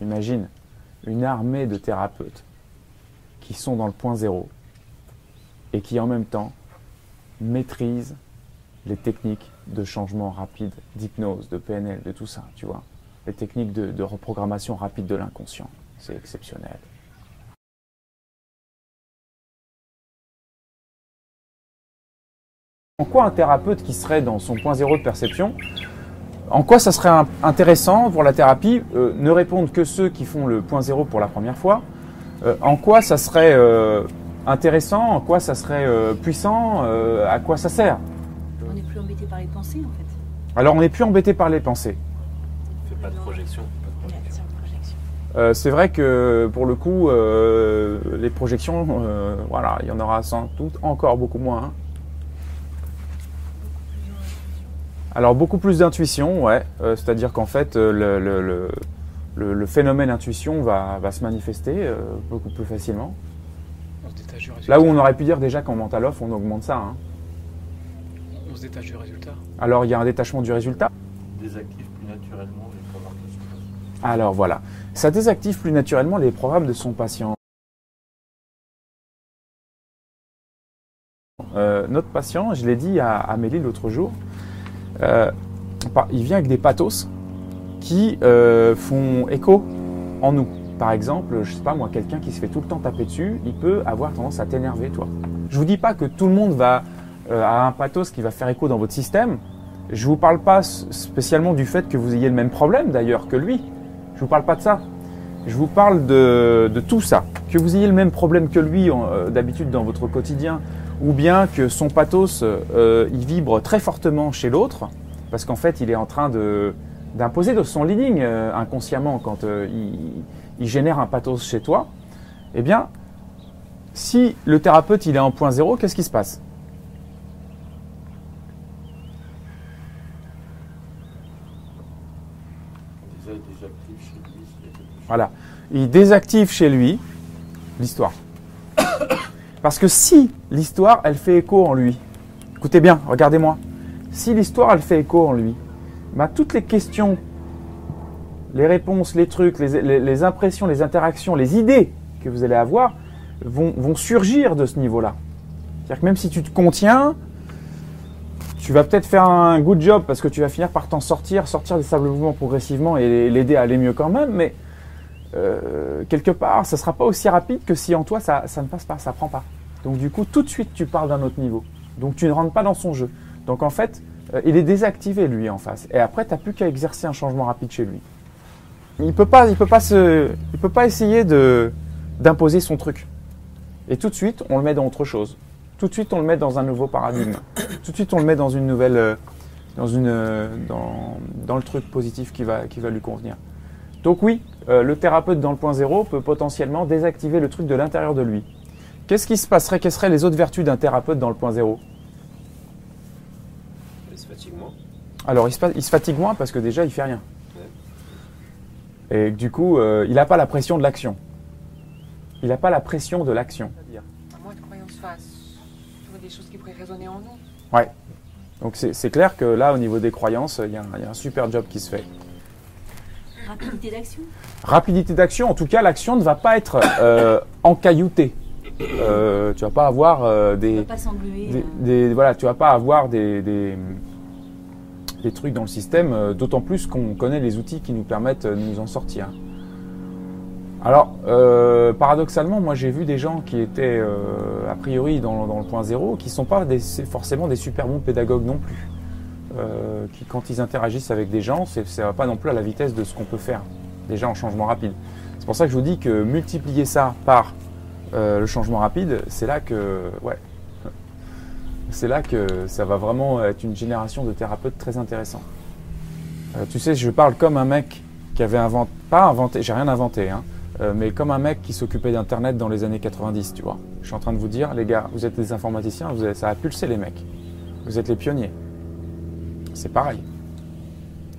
imagine, une armée de thérapeutes qui sont dans le point zéro et qui en même temps maîtrisent les techniques de changement rapide, d'hypnose, de PNL, de tout ça, tu vois. Les techniques de, reprogrammation rapide de l'inconscient. C'est exceptionnel. En quoi un thérapeute qui serait dans son point zéro de perception, en quoi ça serait intéressant pour la thérapie euh, Ne répondent que ceux qui font le point zéro pour la première fois. Euh, en quoi ça serait euh, intéressant En quoi ça serait euh, puissant Euh, À quoi ça sert? On n'est plus embêté par les pensées en fait. Alors on n'est plus embêté par les pensées. Fais pas de projection. C'est une projection. Euh, c'est vrai que pour le coup, euh, les projections, euh, voilà, il y en aura sans doute encore beaucoup moins. hein. Alors beaucoup plus d'intuition, ouais. Euh, C'est-à-dire qu'en fait, euh, le, le- le- le- le phénomène intuition va, va se manifester euh, beaucoup plus facilement. On se détache du résultat. Là où on aurait pu dire déjà qu'en mental off, on augmente ça. hein. On se détache du résultat. Alors il y a un détachement du résultat. Désactive plus naturellement les programmes de son patient. Alors voilà, ça désactive plus naturellement les programmes de son patient. Euh, notre patient, je l'ai dit à Amélie l'autre jour, euh, il vient avec des pathos qui euh, font écho en nous. Par exemple, je sais pas moi, quelqu'un qui se fait tout le temps taper dessus, il peut avoir tendance à t'énerver, toi. Je vous dis pas que tout le monde va euh, a un pathos qui va faire écho dans votre système. Je vous parle pas spécialement du fait que vous ayez le même problème d'ailleurs que lui. Je vous parle pas de ça. Je vous parle de, tout ça. Que vous ayez le même problème que lui euh, d'habitude dans votre quotidien, ou bien que son pathos euh, il vibre très fortement chez l'autre, parce qu'en fait il est en train de d'imposer de son leading euh, inconsciemment quand euh, il, il génère un pathos chez toi. Eh bien, si le thérapeute il est en point zéro, qu'est-ce qui se passe? Voilà. Il désactive chez lui l'histoire. Parce que si l'histoire, elle fait écho en lui, écoutez bien, regardez-moi, si l'histoire, elle fait écho en lui, bah, toutes les questions, les réponses, les trucs, les, impressions, les interactions, les idées que vous allez avoir vont, vont surgir de ce niveau-là. C'est-à-dire que même si tu te contiens, tu vas peut-être faire un good job parce que tu vas finir par t'en sortir, sortir des sables mouvements progressivement et l'aider à aller mieux quand même, mais euh, quelque part, ça sera pas aussi rapide que si en toi ça, ne passe pas, ça prend pas. Donc du coup, tout de suite, tu parles d'un autre niveau. Donc tu ne rentres pas dans son jeu. Donc en fait, euh, il est désactivé lui en face. Et après, tu n'as plus qu'à exercer un changement rapide chez lui. Il peut peut pas peut pas essayer d'imposer son truc. Et tout de suite, on le met dans autre chose. Tout de suite, on le met dans un nouveau paradigme. tout de suite, on le met dans une nouvelle, euh, dans une, dans le truc positif qui va, qui va lui convenir. Donc oui, euh, le thérapeute dans le point zéro peut potentiellement désactiver le truc de l'intérieur de lui. Qu'est-ce qui se passerait Quelles seraient les autres vertus d'un thérapeute dans le point zéro? Il se fatigue moins. Alors il se, fa- il se fatigue moins parce que déjà il fait rien. Et du coup, euh, il n'a pas la pression de l'action. Il n'a pas la pression de l'action. À moins de croyances fassent sur des choses qui pourraient résonner en nous. Ouais. Donc c'est clair que là, au niveau des croyances, y, il y a un super job qui se fait. Rapidité d'action. Rapidité d'action, en tout cas, l'action ne va pas être euh, encailloutée. Euh, tu vas pas avoir euh, des, va pas s'engluer. des, des- voilà, tu vas pas avoir des, des, des trucs dans le système, euh, d'autant plus qu'on connaît les outils qui nous permettent euh, de nous en sortir. Alors, euh, paradoxalement, moi j'ai vu des gens qui étaient euh, a priori dans, dans le point zéro, qui sont pas des, forcément des super bons pédagogues non plus. Euh, qui quand ils interagissent avec des gens, ça va pas non plus à la vitesse de ce qu'on peut faire déjà en changement rapide. C'est pour ça que je vous dis que multiplier ça par euh, le changement rapide, c'est là que, ouais, c'est là que ça va vraiment être une génération de thérapeutes très intéressants. Euh, tu sais, je parle comme un mec qui avait inventé, pas inventé, j'ai rien inventé, hein, euh, mais comme un mec qui s'occupait d'Internet dans les années 90, tu vois. Je suis en train de vous dire, les gars, vous êtes des informaticiens, ça a pulsé les mecs. Vous êtes les pionniers. C'est pareil.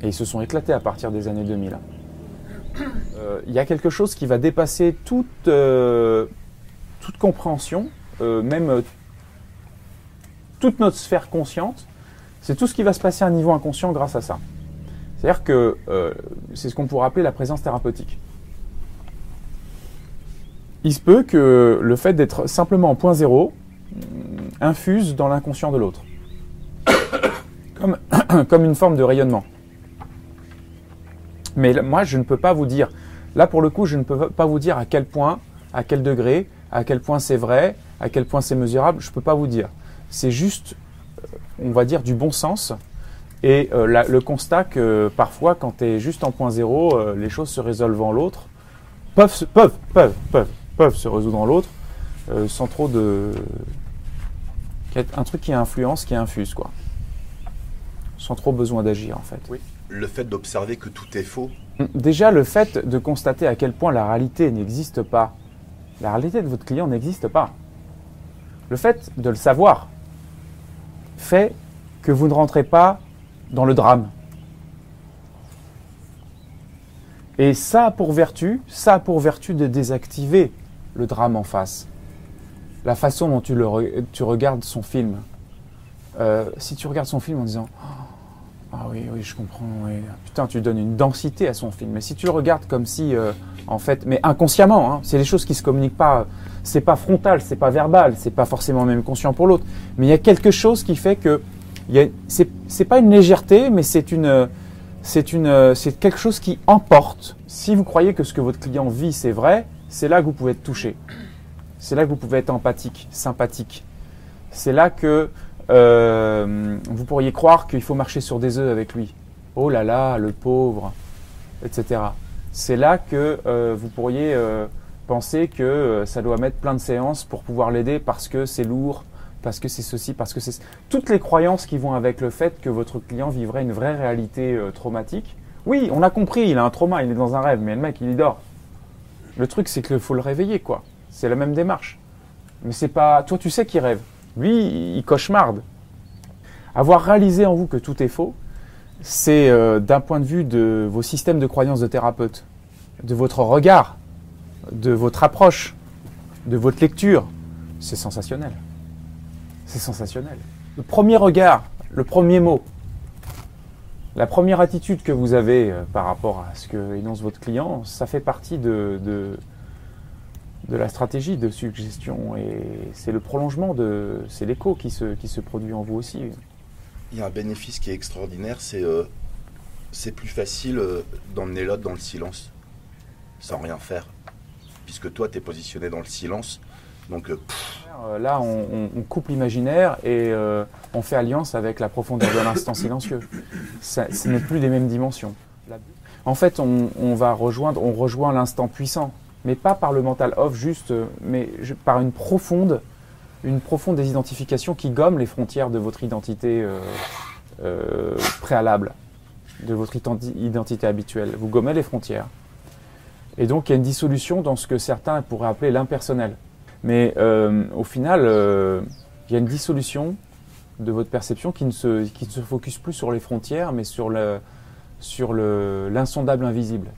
Et ils se sont éclatés à partir des années 2000. hein. Euh, Il y a quelque chose qui va dépasser toute, euh, toute compréhension, euh, même toute notre sphère consciente. C'est tout ce qui va se passer à un niveau inconscient grâce à ça. C'est-à-dire que c'est ce qu'on pourrait appeler la présence thérapeutique. il se peut que le fait d'être simplement en point zéro infuse dans l'inconscient de l'autre. Comme, comme une forme de rayonnement. Mais moi, je ne peux pas vous dire, là pour le coup, je ne peux pas vous dire à quel point, à quel degré, à quel point c'est vrai, à quel point c'est mesurable, je ne peux pas vous dire. C'est juste, euh, on va dire, du bon sens et euh, le constat que parfois, quand tu es juste en point zéro, euh, les choses se résolvent en l'autre, peuvent, peuvent, peuvent, peuvent, peuvent se résoudre en l'autre, sans trop de. Un truc qui influence, qui infuse, quoi. Sans trop besoin d'agir, en fait. Le fait d'observer que tout est faux, Déjà, le fait de constater à quel point la réalité n'existe pas, la réalité de votre client n'existe pas. Le fait de le savoir fait que vous ne rentrez pas dans le drame. Et ça a pour vertu, ça a pour vertu de désactiver le drame en face. La façon dont tu, le tu regardes son film. Euh, si tu regardes son film en disant ah oui, oui, je comprends. oui. Putain, tu donnes une densité à son film. Mais si tu le regardes comme si, euh, en fait, mais inconsciemment, hein, c'est des choses qui se communiquent pas. C'est pas frontal, c'est pas verbal, c'est pas forcément même conscient pour l'autre. Mais il y a quelque chose qui fait que c'est pas une légèreté, mais c'est une, c'est une, c'est quelque chose qui emporte. Si vous croyez que ce que votre client vit c'est vrai, c'est là que vous pouvez être touché. C'est là que vous pouvez être empathique, sympathique. C'est là que euh, vous pourriez croire qu'il faut marcher sur des œufs avec lui. Oh là là, le pauvre, etc. C'est là que euh, vous pourriez euh, penser que euh, ça doit mettre plein de séances pour pouvoir l'aider parce que c'est lourd, parce que c'est ceci, parce que c'est... Toutes les croyances qui vont avec le fait que votre client vivrait une vraie réalité euh, traumatique. Oui, on a compris, il a un trauma, il est dans un rêve, mais le mec, il y dort. Le truc, c'est qu'il faut le réveiller, quoi. C'est la même démarche. Mais c'est pas... Toi, tu sais qu'il rêve. Lui, il cauchemarde. Avoir réalisé en vous que tout est faux, c'est euh, d'un point de vue de vos systèmes de croyances de thérapeute, de votre regard, de votre approche, de votre lecture, c'est sensationnel. C'est sensationnel. Le premier regard, le premier mot, la première attitude que vous avez euh, par rapport à ce que énonce votre client, ça fait partie de, de, de la stratégie de suggestion et c'est le prolongement de, c'est l'écho qui se, qui se produit en vous aussi. il y a un bénéfice qui est extraordinaire, c'est euh, c'est plus facile euh, d'emmener l'autre dans le silence, sans rien faire. Puisque toi, tu es positionné dans le silence, donc euh, Euh, Là, on, coupe l'imaginaire et on fait alliance avec la profondeur de l'instant silencieux. Ça- ce n'est plus les mêmes dimensions. En fait, on, on va rejoindre, on rejoint l'instant puissant, mais pas par le mental off juste, euh, mais par une profonde, une profonde désidentification qui gomme les frontières de votre identité euh, euh, préalable, de votre identi- identité habituelle. Vous gommez les frontières. Et donc, il y a une dissolution dans ce que certains pourraient appeler l'impersonnel. Mais au final, il y a une dissolution de votre perception qui ne se, qui ne se focus plus sur les frontières, mais sur sur le- l'insondable invisible.